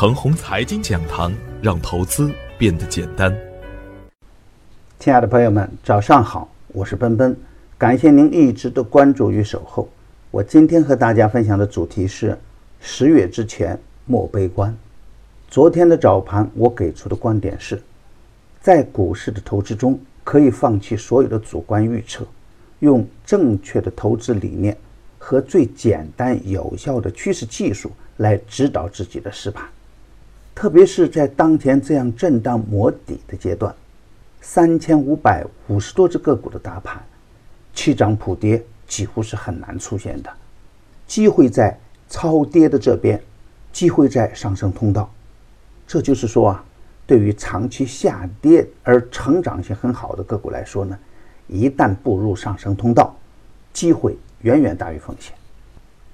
程红财经讲堂，让投资变得简单。亲爱的朋友们，早上好，我是奔奔，感谢您一直的关注与守候。我今天和大家分享的主题是：十月之前莫悲观。昨天的早盘，我给出的观点是，在股市的投资中，可以放弃所有的主观预测，用正确的投资理念和最简单有效的趋势技术来指导自己的实盘。特别是在当前这样震荡磨底的阶段，三千五百五十多只个股的大盘，七涨普跌几乎是很难出现的。机会在超跌的这边，机会在上升通道。这就是说啊，对于长期下跌而成长性很好的个股来说呢，一旦步入上升通道，机会远远大于风险。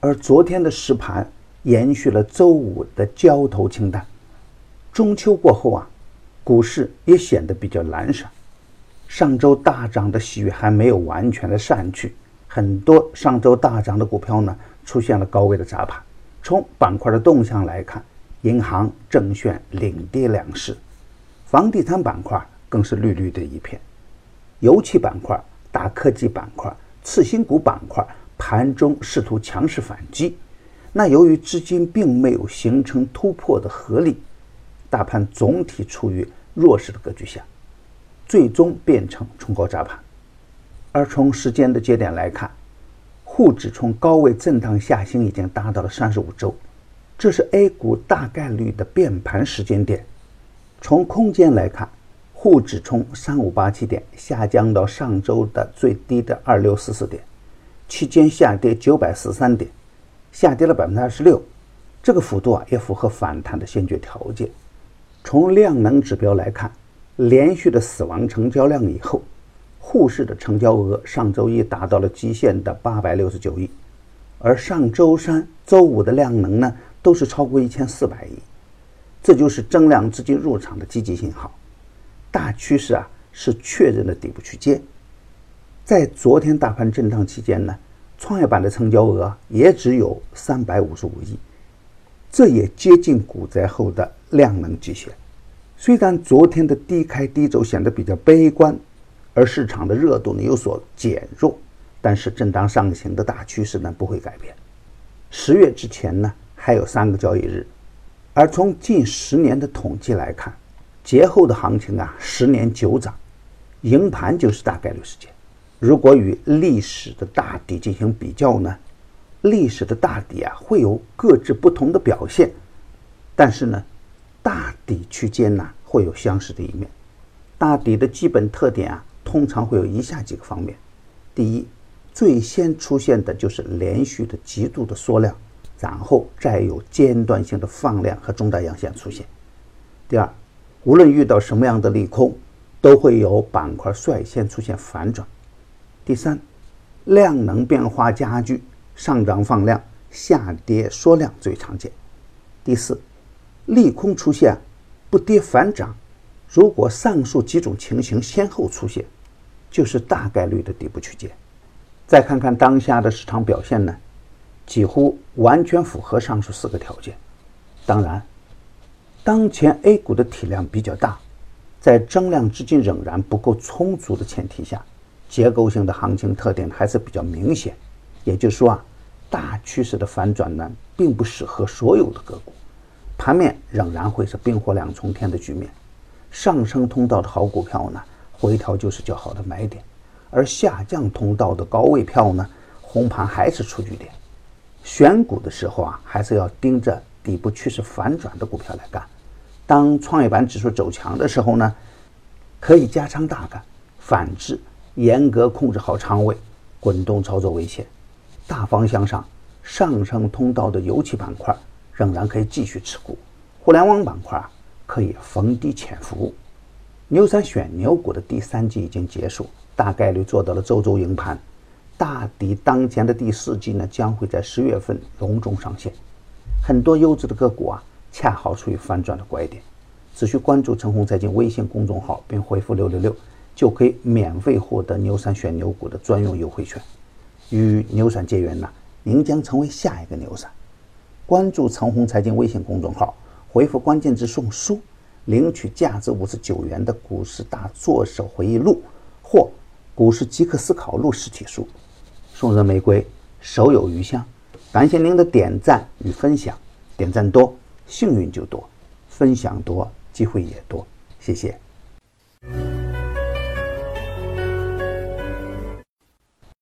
而昨天的实盘延续了周五的交投清淡。中秋过后啊，股市也显得比较懒散。上周大涨的喜悦还没有完全的散去，很多上周大涨的股票呢出现了高位的砸盘。从板块的动向来看，银行、证券领跌两市，房地产板块更是绿绿的一片。油气板块、大科技板块、次新股板块盘中试图强势反击，那由于资金并没有形成突破的合力。大盘总体处于弱势的格局下，最终变成冲高砸盘。而从时间的节点来看，沪指从高位震荡下行已经达到了三十五周，这是 A 股大概率的变盘时间点。从空间来看，沪指从三五八七点下降到上周的最低的二六四四点，期间下跌九百四十三点，下跌了百分之二十六，这个幅度啊也符合反弹的先决条件。从量能指标来看，连续的死亡成交量以后，沪市的成交额上周一达到了极限的八百六十九亿，而上周三、周五的量能呢，都是超过一千四百亿，这就是增量资金入场的积极信号。大趋势啊是确认的底部区间。在昨天大盘震荡期间呢，创业板的成交额也只有三百五十五亿。这也接近股灾后的量能极限。虽然昨天的低开低走显得比较悲观，而市场的热度呢有所减弱，但是震荡上行的大趋势呢不会改变。十月之前呢还有三个交易日，而从近十年的统计来看，节后的行情啊十年九涨，赢盘就是大概率事件。如果与历史的大底进行比较呢？历史的大底啊，会有各自不同的表现，但是呢，大底区间呢会有相似的一面。大底的基本特点啊，通常会有以下几个方面：第一，最先出现的就是连续的极度的缩量，然后再有间断性的放量和中大阳线出现；第二，无论遇到什么样的利空，都会有板块率先出现反转；第三，量能变化加剧。上涨放量，下跌缩量最常见。第四，利空出现，不跌反涨。如果上述几种情形先后出现，就是大概率的底部区间。再看看当下的市场表现呢，几乎完全符合上述四个条件。当然，当前 A 股的体量比较大，在增量资金仍然不够充足的前提下，结构性的行情特点还是比较明显。也就是说啊，大趋势的反转呢，并不适合所有的个股，盘面仍然会是冰火两重天的局面。上升通道的好股票呢，回调就是较好的买点；而下降通道的高位票呢，红盘还是出局点。选股的时候啊，还是要盯着底部趋势反转的股票来干。当创业板指数走强的时候呢，可以加仓大干；反之，严格控制好仓位，滚动操作为先。大方向上，上升通道的油气板块仍然可以继续持股，互联网板块可以逢低潜伏。牛散选牛股的第三季已经结束，大概率做到了周周赢盘。大抵当前的第四季呢，将会在十月份隆重上线。很多优质的个股啊，恰好处于反转的拐点。只需关注陈红财经微信公众号，并回复六六六，就可以免费获得牛散选牛股的专用优惠券。与牛散结缘呢，您将成为下一个牛散。关注陈红财经微信公众号，回复关键字“送书”，领取价值五十九元的股市大作手回忆录或股市即刻思考录实体书。送人玫瑰，手有余香。感谢您的点赞与分享，点赞多，幸运就多；分享多，机会也多。谢谢。